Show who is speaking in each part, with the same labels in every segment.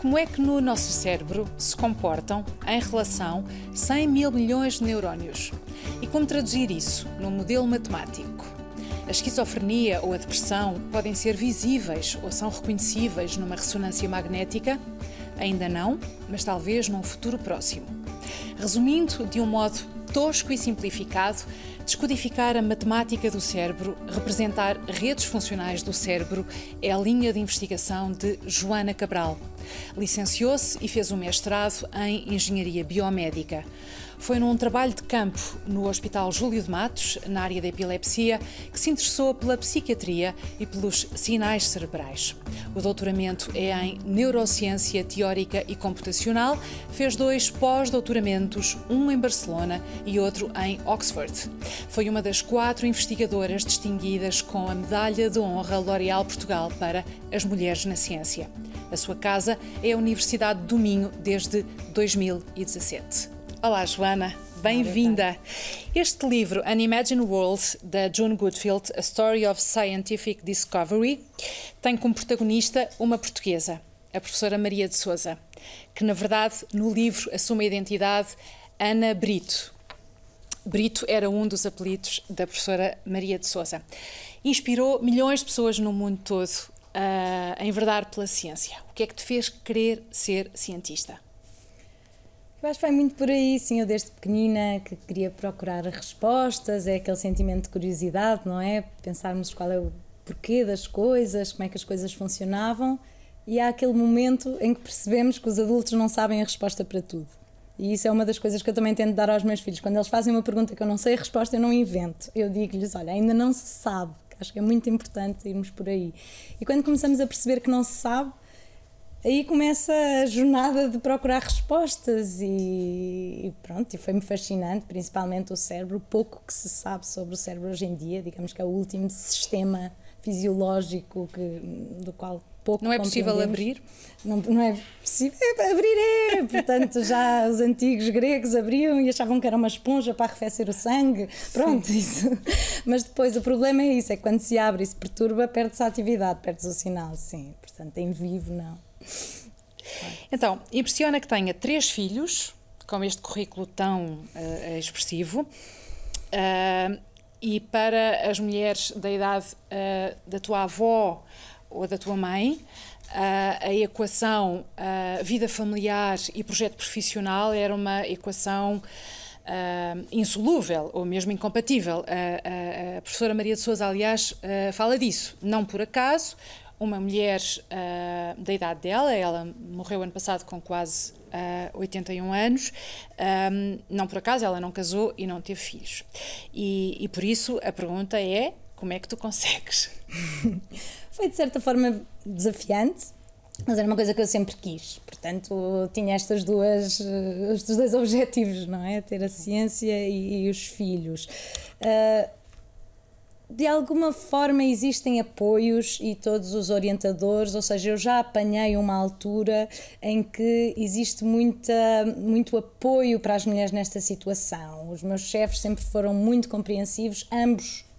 Speaker 1: Como é que no nosso cérebro se comportam, em relação, 100 mil milhões de neurónios? E como traduzir isso num modelo matemático? A esquizofrenia ou a depressão podem ser visíveis ou são reconhecíveis numa ressonância magnética? Ainda não, mas talvez num futuro próximo. Resumindo de um modo tosco e simplificado, descodificar a matemática do cérebro, representar redes funcionais do cérebro, é a linha de investigação de Joana Cabral. Licenciou-se e fez um mestrado em Engenharia Biomédica. Foi num trabalho de campo no Hospital Júlio de Matos, na área da epilepsia, que se interessou pela psiquiatria e pelos sinais cerebrais. O doutoramento é em Neurociência Teórica e Computacional. Fez dois pós-doutoramentos, um em Barcelona e outro em Oxford. Foi uma das quatro investigadoras distinguidas com a Medalha de Honra L'Oréal Portugal para as Mulheres na Ciência. A sua casa é a Universidade do Minho desde 2017. Olá, Joana. Bem-vinda. Este livro, An Imagined World, da June Goodfield, A Story of Scientific Discovery, tem como protagonista uma portuguesa, a professora Maria de Souza, que, na verdade, no livro assume a identidade Ana Brito. Brito era um dos apelidos da professora Maria de Souza. Inspirou milhões de pessoas no mundo todo a enverdar pela ciência. O que é que te fez querer ser cientista?
Speaker 2: Eu acho que vai muito por aí, sim. Eu desde pequenina que queria procurar respostas, é aquele sentimento de curiosidade, não é? Pensarmos qual é o porquê das coisas, como é que as coisas funcionavam. E há aquele momento em que percebemos que os adultos não sabem a resposta para tudo. E isso é uma das coisas que eu também tento dar aos meus filhos. Quando eles fazem uma pergunta que eu não sei a resposta, eu não invento. Eu digo-lhes: olha, ainda não se sabe. Acho que é muito importante irmos por aí. E quando começamos a perceber que não se sabe, aí começa a jornada de procurar respostas e, e pronto, e foi-me fascinante, principalmente o cérebro, o pouco que se sabe sobre o cérebro hoje em dia, digamos que é o último sistema fisiológico que, do qual pouco
Speaker 1: Não é possível abrir?
Speaker 2: Não, não é possível, é, abrir é, portanto já os antigos gregos abriam e achavam que era uma esponja para arrefecer o sangue, pronto, Sim. isso. Mas depois o problema é isso, é que quando se abre e se perturba, perde-se a atividade, perde-se o sinal, sim, portanto em vivo não.
Speaker 1: Então, impressiona que tenha três filhos, com este currículo tão uh, expressivo, uh, e para as mulheres da idade uh, da tua avó ou da tua mãe, a equação vida familiar e projeto profissional era uma equação Uh, insolúvel ou mesmo incompatível. Uh, uh, a professora Maria de Souza, aliás, fala disso. Não por acaso, uma mulher da idade dela, ela morreu ano passado com quase uh, 81 anos, um, não por acaso ela não casou e não teve filhos. E, e por isso a pergunta é: como é que tu consegues?
Speaker 2: Foi de certa forma desafiante, mas era uma coisa que eu sempre quis. Portanto, tinha estas duas, estes dois objetivos, não é? Ter a ciência e, e os filhos. Uh, de alguma forma existem apoios e todos os orientadores, ou seja, eu já apanhei uma altura em que existe muita, muito apoio para as mulheres nesta situação. Os meus chefes sempre foram muito compreensivos, ambos eh,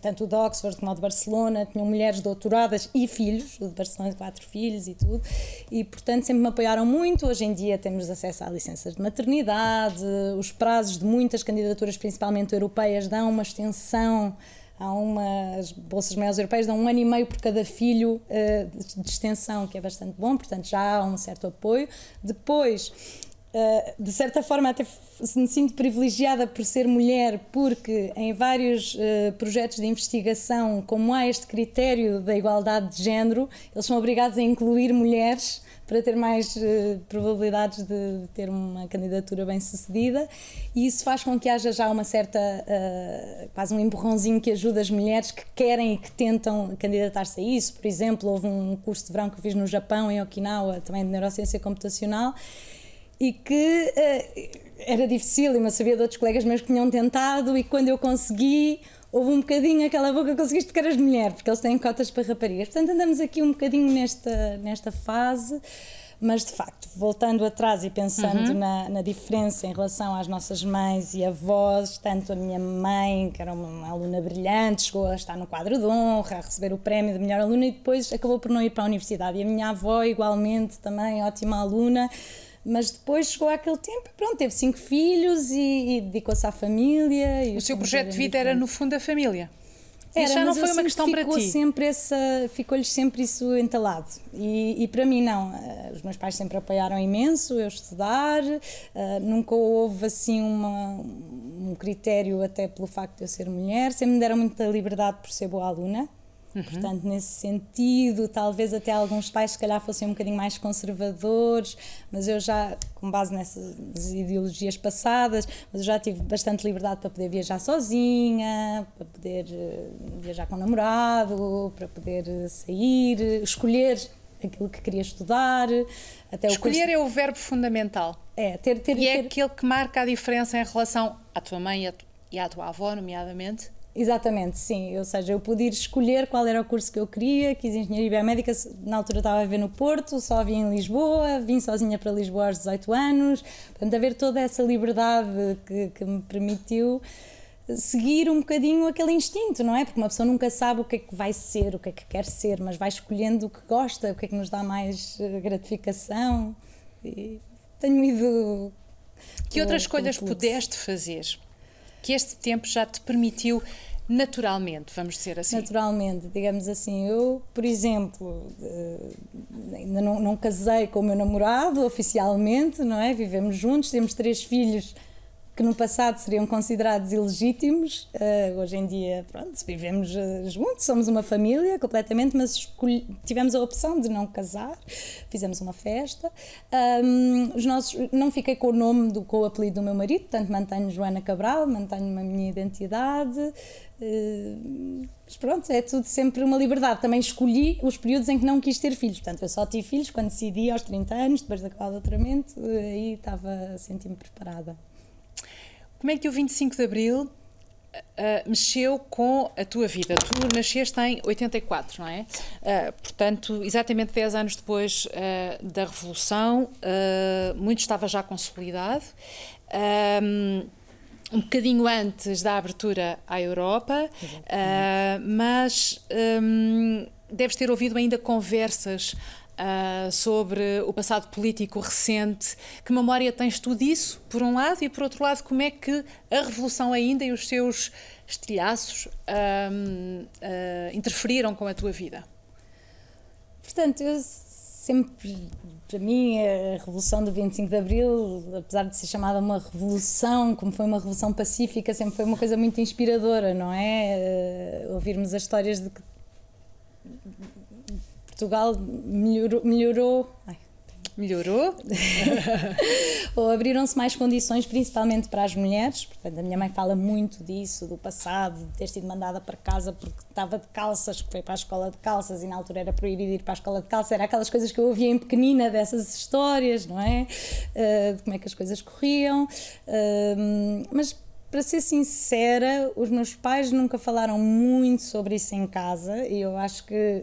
Speaker 2: tanto o de Oxford como o de Barcelona, tinham mulheres doutoradas e filhos, o de Barcelona quatro filhos e tudo, e portanto sempre me apoiaram muito. Hoje em dia temos acesso à licença de maternidade, os prazos de muitas candidaturas, principalmente europeias, dão uma extensão há umas bolsas maiores europeias, dão um ano e meio por cada filho uh, de extensão, que é bastante bom, portanto já há um certo apoio. Depois, de certa forma, até me sinto privilegiada por ser mulher, porque em vários uh, projetos de investigação, como há este critério da igualdade de género, eles são obrigados a incluir mulheres para ter mais uh, probabilidades de, ter uma candidatura bem sucedida e isso faz com que haja já uma certa, uh, quase um empurrãozinho que ajuda as mulheres que querem e que tentam candidatar-se a isso. Por exemplo, houve um curso de verão que fiz no Japão, em Okinawa, também de neurociência computacional, e que uh, era difícil, e eu sabia de outros colegas meus que tinham tentado, e quando eu consegui, houve um bocadinho aquela boca conseguiste tocar as mulheres, porque eles têm cotas para raparigas. Portanto, andamos aqui um bocadinho nesta, nesta fase, Mas de facto, voltando atrás e pensando uhum. na, na, diferença em relação às nossas mães e avós, tanto a minha mãe, que era uma aluna brilhante, chegou a estar no quadro de honra, a receber o prémio de melhor aluna e depois acabou por não ir para a universidade. E a minha avó, igualmente, também ótima aluna mas depois chegou aquele tempo e pronto, teve cinco filhos e, e dedicou-se à família.
Speaker 1: o seu projeto de vida era, no fundo, a família?
Speaker 2: Era, Isso já não foi uma questão para ti? Sempre essa, ficou-lhes sempre isso entalado. E, e, para mim, não. Eh, os meus pais sempre apoiaram imenso eu estudar, uh, nunca houve assim uma, um critério, até pelo facto de eu ser mulher, sempre me deram muita liberdade por ser boa aluna. Uhum. Portanto, nesse sentido, talvez até alguns pais, se calhar, fossem um bocadinho mais conservadores, mas eu já, com base nessas ideologias passadas, mas eu já tive bastante liberdade para poder viajar sozinha, para poder eh, viajar com o namorado, para poder eh, sair, escolher aquilo que queria estudar.
Speaker 1: Até Escolher curso... é o verbo fundamental.
Speaker 2: É, ter, ter,
Speaker 1: e
Speaker 2: ter...
Speaker 1: é aquele que marca a diferença em relação à tua mãe e à tua avó, nomeadamente.
Speaker 2: Exatamente, sim. Ou seja, eu pude escolher qual era o curso que eu queria, quis engenharia biomédica, na altura estava a ver no Porto, só vim em Lisboa, vim sozinha para Lisboa aos 18 anos, portanto, haver toda essa liberdade que, que me permitiu seguir um bocadinho aquele instinto, não é? Porque uma pessoa nunca sabe o que é que vai ser, o que é que quer ser, mas vai escolhendo o que gosta, o que é que nos dá mais eh, gratificação. E tenho ido.
Speaker 1: Que outras escolhas pudeste fazer? Que este tempo já te permitiu naturalmente, vamos dizer assim?
Speaker 2: Naturalmente, digamos assim. Eu, por exemplo, ainda não, não casei com o meu namorado oficialmente, não é? Vivemos juntos, temos três filhos que no passado seriam considerados ilegítimos. Uh, hoje em dia, pronto, vivemos uh, juntos, somos uma família completamente, mas tivemos a opção de não casar, fizemos uma festa. Um, os nossos, não fiquei com o nome, do, com o apelido do meu marido, portanto mantenho Joana Cabral, mantenho a minha identidade. Uh, mas pronto, é tudo sempre uma liberdade. Também escolhi os períodos em que não quis ter filhos. Portanto, eu só tive filhos quando decidi aos 30 anos, depois de acabar o doutoramento, aí estava a sentir-me preparada.
Speaker 1: Como é que o 25 de Abril uh, mexeu com a tua vida? Tu nasceste em 84, não é? Uh, portanto, exatamente 10 anos depois uh, da Revolução, muito estava já consolidado. Um, um bocadinho antes da abertura à Europa, mas um, deves ter ouvido ainda conversas Uh, sobre o passado político recente. Que memória tens tu disso, por um lado, e por outro lado, como é que a Revolução ainda e os seus estilhaços uh, interferiram com a tua vida?
Speaker 2: Portanto, eu sempre, para mim, a Revolução do 25 de Abril, apesar de ser chamada uma revolução, como foi uma revolução pacífica, sempre foi uma coisa muito inspiradora, não é? Uh, ouvirmos as histórias de que Portugal melhorou. melhorou ai,
Speaker 1: Melhorou?
Speaker 2: Ou abriram-se mais condições, principalmente para as mulheres. Portanto, a minha mãe fala muito disso, do passado, de ter sido mandada para casa porque estava de calças, que foi para a escola de calças e na altura era proibido ir para a escola de calças. Era aquelas coisas que eu ouvia em pequenina dessas histórias, não é? Uh, de como é que as coisas corriam. Uh, mas para ser sincera, os meus pais nunca falaram muito sobre isso em casa e eu acho que eh,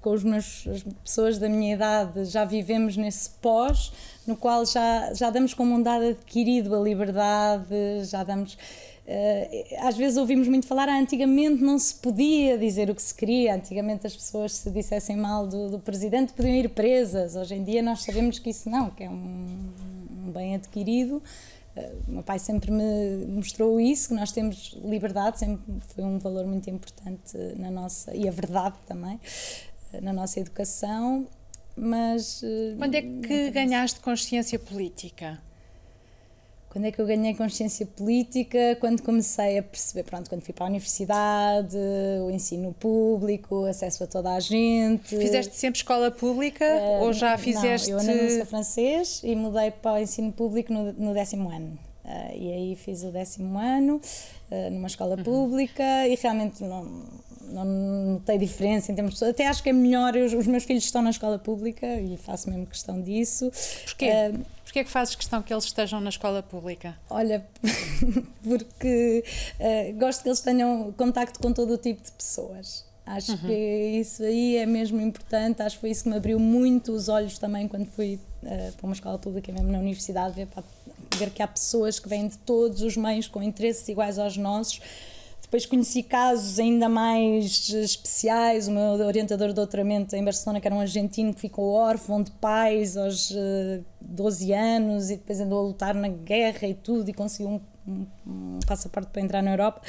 Speaker 2: com os meus, as pessoas da minha idade já vivemos nesse pós, no qual já, já damos como um dado adquirido a liberdade, já damos. Uh, às vezes ouvimos muito falar, ah, antigamente não se podia dizer o que se queria, antigamente as pessoas se dissessem mal do, do presidente podiam ir presas, hoje em dia nós sabemos que isso não, que é um, um bem adquirido o meu pai sempre me mostrou isso, que nós temos liberdade, sempre foi um valor muito importante na nossa, e a verdade também, na nossa educação, mas...
Speaker 1: Eh, Quando é que ganhaste consciência política?
Speaker 2: Quando é que eu ganhei consciência política? Quando comecei a perceber, pronto, quando fui para a universidade, o ensino público, acesso a toda a gente.
Speaker 1: Fizeste sempre escola pública uh, ou já fizeste...
Speaker 2: Não, eu não sou francês e mudei para o ensino público no, no décimo ano. Uh, e aí fiz o décimo ano uh, numa escola uhum. pública e realmente não, não notei diferença em termos de, até acho que é melhor os, os, meus filhos estão na escola pública e faço mesmo questão disso
Speaker 1: porquê? Uh, Porquê é que fazes questão que eles estejam na escola pública?
Speaker 2: Olha, porque uh, gosto que eles tenham contacto com todo o tipo de pessoas. Acho uhum. que isso aí é mesmo importante, acho que foi isso que me abriu muito os olhos também quando fui uh, para uma escola pública, mesmo na universidade, ver, ver que há pessoas que vêm de todos os meios com interesses iguais aos nossos. Depois conheci casos ainda mais especiais. O meu orientador de doutoramento em Barcelona, que era um argentino que ficou órfão de pais aos 12 eh, anos e depois andou a lutar na guerra e tudo e conseguiu um um, passaporte para entrar na Europa.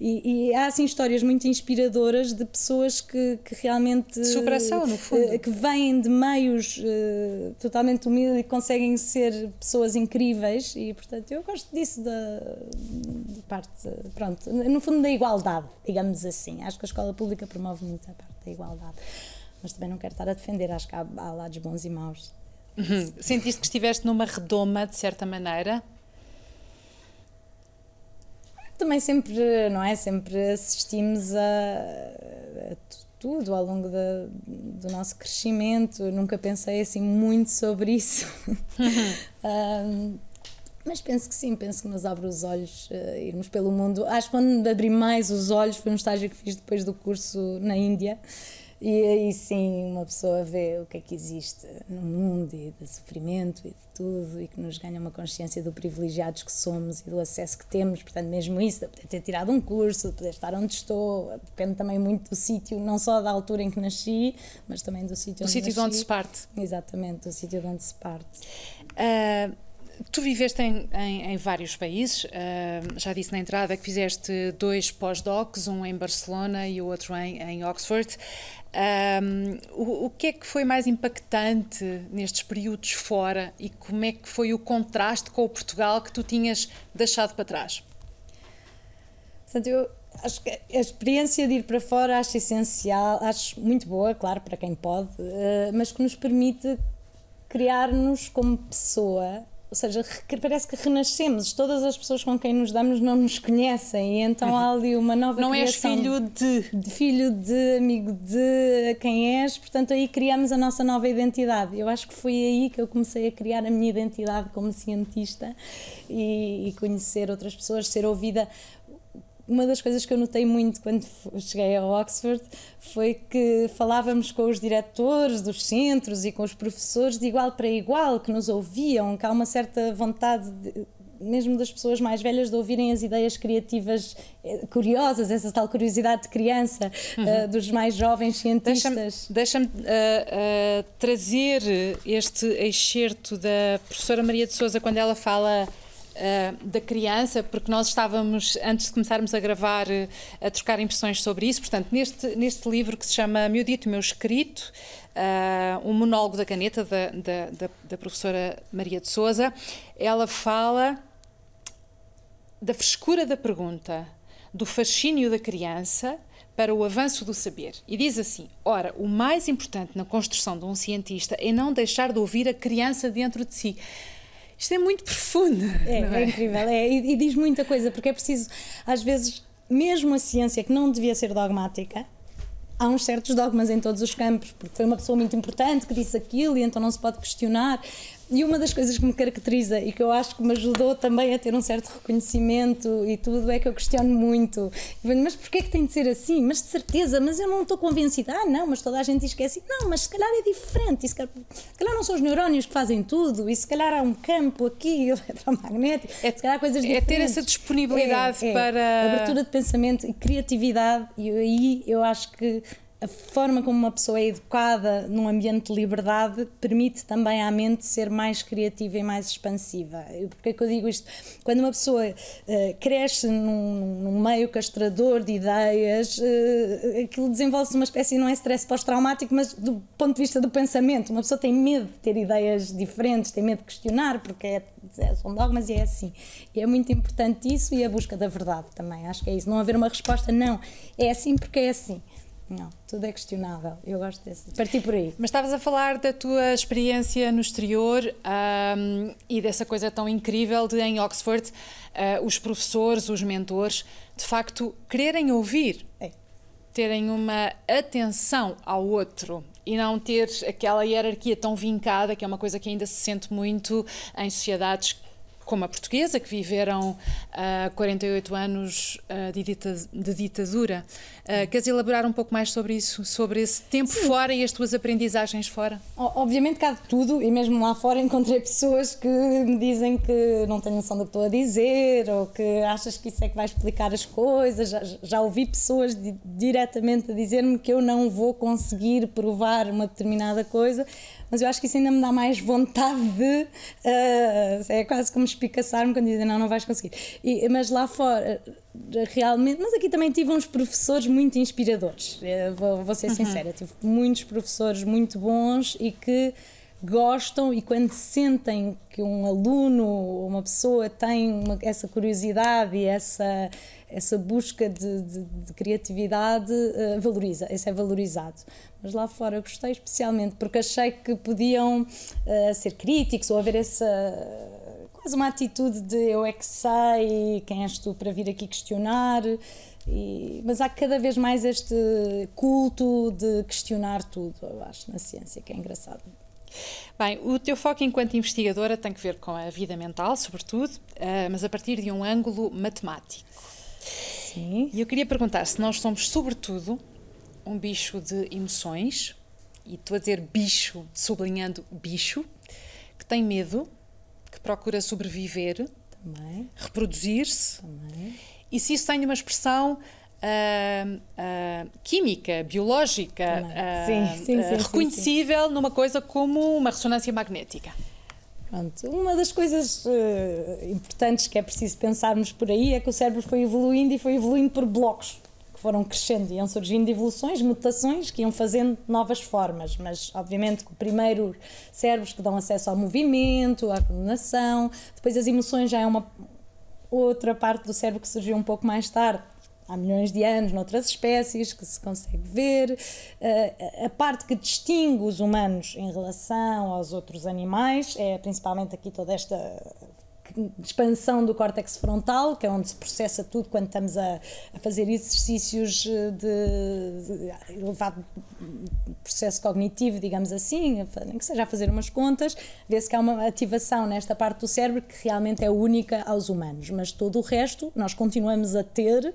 Speaker 2: E, e, há assim histórias muito inspiradoras de pessoas que, que realmente.
Speaker 1: De superação, no fundo.
Speaker 2: Eh, que vêm de meios uh, totalmente humildes e conseguem ser pessoas incríveis. E, portanto, eu gosto disso da, da parte. Pronto, no fundo, da igualdade, digamos assim. Acho que a escola pública promove muito a parte da igualdade. Mas também não quero estar a defender, acho que há, há lados bons e maus.
Speaker 1: Uhum. Sentiste que estiveste numa redoma, de certa maneira?
Speaker 2: Também sempre, não é? Sempre assistimos a, a tudo ao longo da, do nosso crescimento. Eu nunca pensei assim muito sobre isso. um, mas penso que sim, penso que nos abre os olhos uh, irmos pelo mundo. Acho que quando abri mais os olhos foi um estágio que fiz depois do curso na Índia e aí sim uma pessoa vê o que é que existe no mundo e de sofrimento e de tudo e que nos ganha uma consciência do privilegiados que somos e do acesso que temos. Portanto, mesmo isso, de poder ter tirado um curso, de poder estar onde estou, depende também muito do sítio, não só da altura em que nasci, mas também do sítio onde
Speaker 1: sítio
Speaker 2: nasci.
Speaker 1: de onde se parte.
Speaker 2: Exatamente, do sítio de onde se parte.
Speaker 1: Uh, tu viveste em, em, em vários países, uh, já disse na entrada que fizeste dois pós-docs, um em Barcelona e o outro em, em Oxford. Um, o, o, que é que foi mais impactante nestes períodos fora e como é que foi o contraste com o Portugal que tu tinhas deixado para trás?
Speaker 2: Portanto, eu acho que a experiência de ir para fora acho essencial, acho muito boa, claro, para quem pode, uh, mas que nos permite criar-nos como pessoa ou seja, parece que renascemos. Todas as pessoas com quem nos damos não nos conhecem e então há ali uma nova
Speaker 1: não
Speaker 2: criação.
Speaker 1: Não és filho de...
Speaker 2: de... Filho de, amigo de quem és, portanto aí criamos a nossa nova identidade. Eu acho que foi aí que eu comecei a criar a minha identidade como cientista e, e conhecer outras pessoas, ser ouvida uma das coisas que eu notei muito quando cheguei a Oxford foi que falávamos com os diretores dos centros e com os professores de igual para igual, que nos ouviam, que há uma certa vontade de, mesmo das pessoas mais velhas de ouvirem as ideias criativas eh, curiosas, essa tal curiosidade de criança, uhum. uh, dos mais jovens cientistas.
Speaker 1: Deixa-me deixa uh, uh, trazer este excerto da professora Maria de Souza quando ela fala uh, da criança, porque nós estávamos, antes de começarmos a gravar, uh, a trocar impressões sobre isso. Portanto, neste, neste livro que se chama Meu Dito, Meu Escrito, uh, um monólogo da caneta da, da, da, da professora Maria de Souza, ela fala da frescura da pergunta, do fascínio da criança para o avanço do saber. E diz assim: ora, o mais importante na construção de um cientista é não deixar de ouvir a criança dentro de si. Isto é muito profundo.
Speaker 2: É, é? é incrível. É, e, e diz muita coisa, porque é preciso, às vezes, mesmo a ciência que não devia ser dogmática, há uns certos dogmas em todos os campos, porque foi uma pessoa muito importante que disse aquilo e então não se pode questionar. E uma das coisas que me caracteriza e que eu acho que me ajudou também a ter um certo reconhecimento e tudo é que eu questiono muito. Mas porquê é que tem de ser assim? Mas de certeza, mas eu não estou convencida. Ah, não, mas toda a gente assim. Não, mas se calhar é diferente. E se calhar, se calhar não são os neurónios que fazem tudo. E se calhar há um campo aqui eletromagnético. É, se calhar coisas diferentes.
Speaker 1: É ter essa disponibilidade é, é, para.
Speaker 2: Abertura de pensamento e criatividade. E aí eu acho que a forma como uma pessoa é educada num ambiente de liberdade permite também à mente ser mais criativa e mais expansiva. Porquê é que eu digo isto? Quando uma pessoa uh, cresce num, num, meio castrador de ideias, uh, aquilo desenvolve-se uma espécie, não é stress pós-traumático, mas do ponto de vista do pensamento. Uma pessoa tem medo de ter ideias diferentes, tem medo de questionar, porque é, é, são dogmas e é assim. E é muito importante isso e a busca da verdade também. Acho que é isso. Não haver uma resposta, não. É assim porque é assim. Não, tudo é questionável. Eu gosto desse. Parti por aí.
Speaker 1: Mas estavas a falar da tua experiência no exterior um, e dessa coisa tão incrível de em Oxford uh, os professores, os mentores, de facto quererem ouvir, é. terem uma atenção ao outro e não ter aquela hierarquia tão vincada, que é uma coisa que ainda se sente muito em sociedades como a portuguesa, que viveram uh, 48 anos uh, de, dita de, ditadura. Uh, queres elaborar um pouco mais sobre isso, sobre esse tempo Sim. fora e as tuas aprendizagens fora?
Speaker 2: Obviamente cá de tudo, e mesmo lá fora encontrei pessoas que me dizem que não têm noção do que estou a dizer, ou que achas que isso é que vai explicar as coisas. Já, já ouvi pessoas di diretamente a dizer-me que eu não vou conseguir provar uma determinada coisa, mas eu acho que isso ainda me dá mais vontade de. Uh, é quase como espicaçar-me quando dizem não, não vais conseguir. E, mas lá fora, realmente. Mas aqui também tive uns professores muito inspiradores, vou, vou ser uhum. sincera, tive muitos professores muito bons e que gostam e quando sentem que um aluno ou uma pessoa tem uma, essa curiosidade e essa, essa busca de, de, de criatividade, uh, valoriza, isso é valorizado. Mas lá fora gostei especialmente porque achei que podiam uh, ser críticos ou haver essa quase uma atitude de eu é que sei, quem és tu para vir aqui questionar. E, mas há cada vez mais este culto de questionar tudo, eu acho, na ciência, que é engraçado.
Speaker 1: Bem, o teu foco enquanto investigadora tem que ver com a vida mental, sobretudo, uh, mas a partir de um ângulo matemático.
Speaker 2: Sim.
Speaker 1: E eu queria perguntar se nós somos, sobretudo, um bicho de emoções, e estou a dizer bicho, sublinhando bicho, que tem medo, que procura sobreviver, reproduzir-se, e se isso tem uma expressão uh, uh, química, biológica, uh, sim, sim, sim, reconhecível numa coisa como uma ressonância magnética.
Speaker 2: Pronto. Uma das coisas importantes que é preciso pensarmos por aí é que o cérebro foi evoluindo e foi evoluindo por blocos foram crescendo, iam surgindo evoluções, mutações que iam fazendo novas formas, mas obviamente que primeiro cérebros que dão acesso ao movimento, à coordenação, depois as emoções já é uma outra parte do cérebro que surgiu um pouco mais tarde, há milhões de anos noutras espécies que se consegue ver. Uh, a parte que distingue os humanos em relação aos outros animais é principalmente aqui toda esta expansão do córtex frontal, que é onde se processa tudo quando estamos a, a fazer exercícios de, de, elevado processo cognitivo, digamos assim, nem que seja a fazer umas contas, vê-se que há uma ativação nesta parte do cérebro que realmente é única aos humanos, mas todo o resto nós continuamos a ter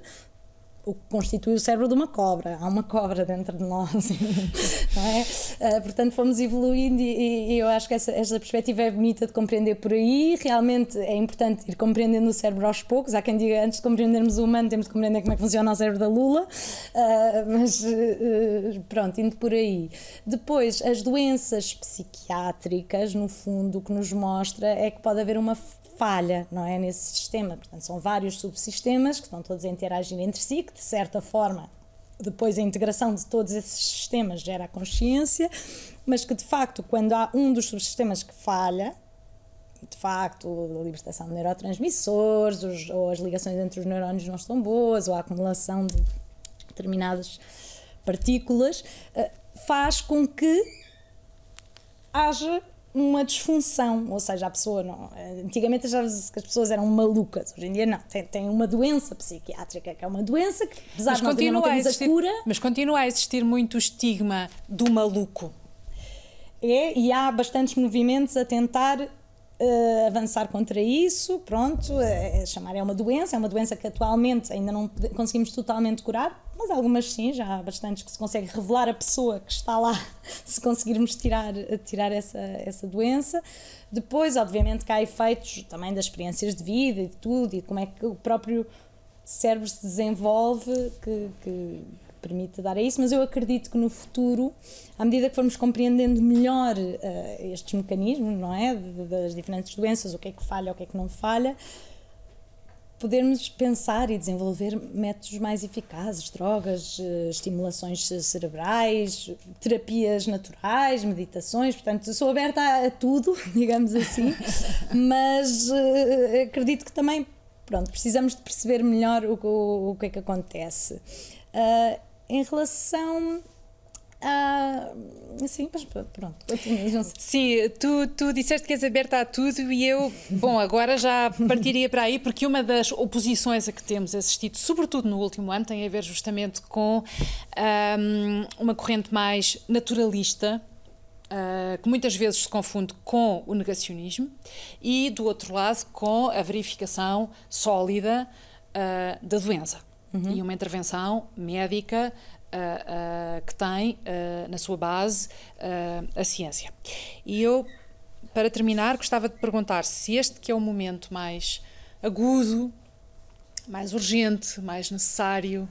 Speaker 2: o que constitui o cérebro de uma cobra. Há uma cobra dentro de nós, não é? Uh, portanto, fomos evoluindo e, e, eu acho que essa, essa perspectiva é bonita de compreender por aí. Realmente é importante ir compreendendo o cérebro aos poucos. Há quem diga antes de compreendermos o humano, temos de compreender como é que funciona o cérebro da Lula, uh, mas uh, pronto, indo por aí. Depois, as doenças psiquiátricas, no fundo, o que nos mostra é que pode haver uma falha não é, nesse sistema. Portanto, são vários subsistemas que estão todos a interagir entre si, que de certa forma depois a integração de todos esses sistemas gera a consciência, mas que de facto, quando há um dos subsistemas que falha, de facto, a libertação de neurotransmissores, os, ou as ligações entre os neurónios não estão boas, ou a acumulação de determinadas partículas, eh, faz com que haja uma disfunção, ou seja, a pessoa não. Antigamente achava-se que as pessoas eram malucas, hoje em dia não. Tem, tem uma doença psiquiátrica, que é uma doença que, apesar mas de nós não termos a, existir, a cura.
Speaker 1: Mas continua a existir muito o estigma do maluco.
Speaker 2: É, e há bastantes movimentos a tentar Uh, avançar contra isso, pronto, é, é, chamar é uma doença, é uma doença que atualmente ainda não conseguimos totalmente curar, mas algumas sim, já há bastantes que se consegue revelar a pessoa que está lá, se conseguirmos tirar, tirar essa, essa doença. Depois, obviamente, que há efeitos também das experiências de vida e de tudo, e de como é que o próprio cérebro se desenvolve, que, que permite dar a isso, mas eu acredito que no futuro, à medida que formos compreendendo melhor uh, estes mecanismos, não é? Das diferentes doenças, o que é que falha, o que é que não falha, podermos pensar e desenvolver métodos mais eficazes, drogas, uh, estimulações cerebrais, terapias naturais, meditações, portanto, sou aberta a, a tudo, digamos assim, mas uh, acredito que também, pronto, precisamos de perceber melhor o, o, o que é que acontece. Uh, em relação a. Sim, mas pronto.
Speaker 1: Sim, tu, tu disseste que és aberta a tudo e eu, bom, agora já partiria para aí, porque uma das oposições a que temos assistido, sobretudo no último ano, tem a ver justamente com um, uma corrente mais naturalista Uh, que muitas vezes se confunde com o negacionismo, e do outro lado, com a verificação sólida uh, da doença uhum. e uma intervenção médica uh, que tem na sua base a ciência. E eu, para terminar, gostava de perguntar se este que é o momento mais agudo, mais urgente, mais necessário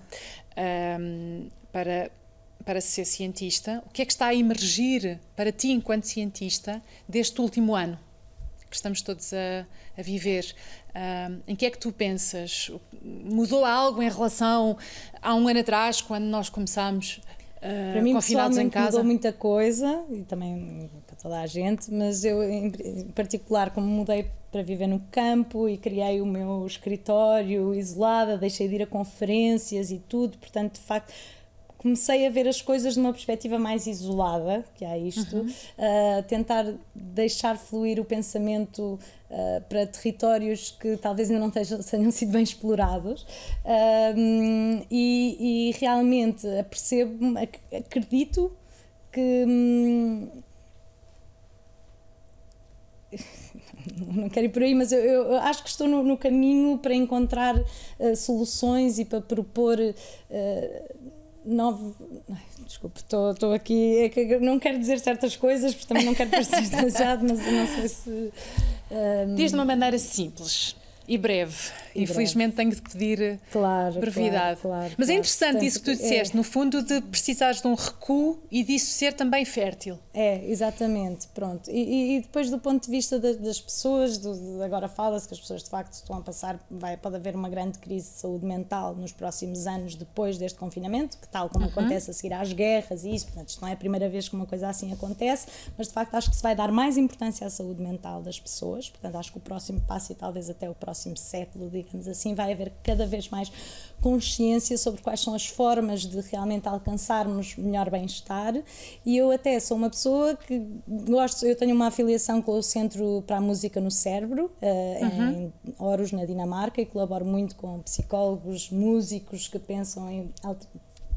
Speaker 1: para para ser cientista, o que é que está a emergir para ti enquanto cientista deste último ano que estamos todos a, a viver? Em que é que tu pensas? Mudou algo em relação a um ano atrás, quando nós começámos uh,
Speaker 2: para mim,
Speaker 1: confinados em casa?
Speaker 2: mudou muita coisa e também para toda a gente, mas eu em particular, como mudei para viver no campo e criei o meu escritório isolada, deixei de ir a conferências e tudo, portanto, de facto comecei a ver as coisas de uma perspectiva mais isolada, que há isto, uhum. uh, tentar deixar fluir o pensamento uh, para territórios que talvez ainda não tenham, tenham sido bem explorados uh, e, e, realmente percebo, acredito que. Um, não quero ir por aí, mas eu, eu acho que estou no, no caminho para encontrar uh, soluções e para propor uh, nove. desculpe, estou aqui. É que não quero dizer certas coisas, porque também não quero parecer exagerado, mas não sei se.
Speaker 1: Um... Diz de uma maneira simples e breve. Infelizmente tenho de pedir claro, brevidade. Claro, claro, Mas é interessante isso que tu disseste, é... no fundo, de precisares de um recuo e disso ser também fértil.
Speaker 2: É, exatamente. Pronto. E, e depois, do ponto de vista das pessoas, do, agora fala-se que as pessoas de facto estão a passar, vai, pode haver uma grande crise de saúde mental nos próximos anos depois deste confinamento, que tal como uhum. acontece a seguir às guerras e isso. Portanto, isto não é a primeira vez que uma coisa assim acontece, mas de facto acho que se vai dar mais importância à saúde mental das pessoas. Portanto, acho que o próximo passo e talvez até o próximo século, digamos assim, vai haver cada vez mais consciência sobre quais são as formas de realmente alcançarmos melhor bem-estar. E eu até sou uma pessoa que gosto, eu tenho uma afiliação com o Centro para a Música no Cérebro, uh, uhum. em Horus, na Dinamarca, e colaboro muito com psicólogos, músicos que pensam em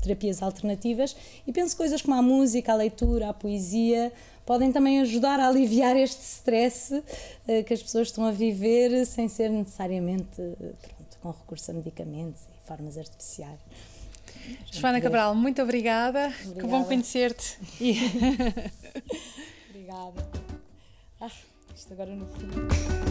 Speaker 2: terapias alternativas e penso coisas como a música, a leitura, a poesia podem também ajudar a aliviar este stress uh, que as pessoas estão a viver sem ser necessariamente pronto, com recurso a medicamentos e formas artificiais.
Speaker 1: Joana Cabral, muito obrigada. obrigada. Que bom conhecer-te.
Speaker 2: obrigada. Ah, isto agora no fim.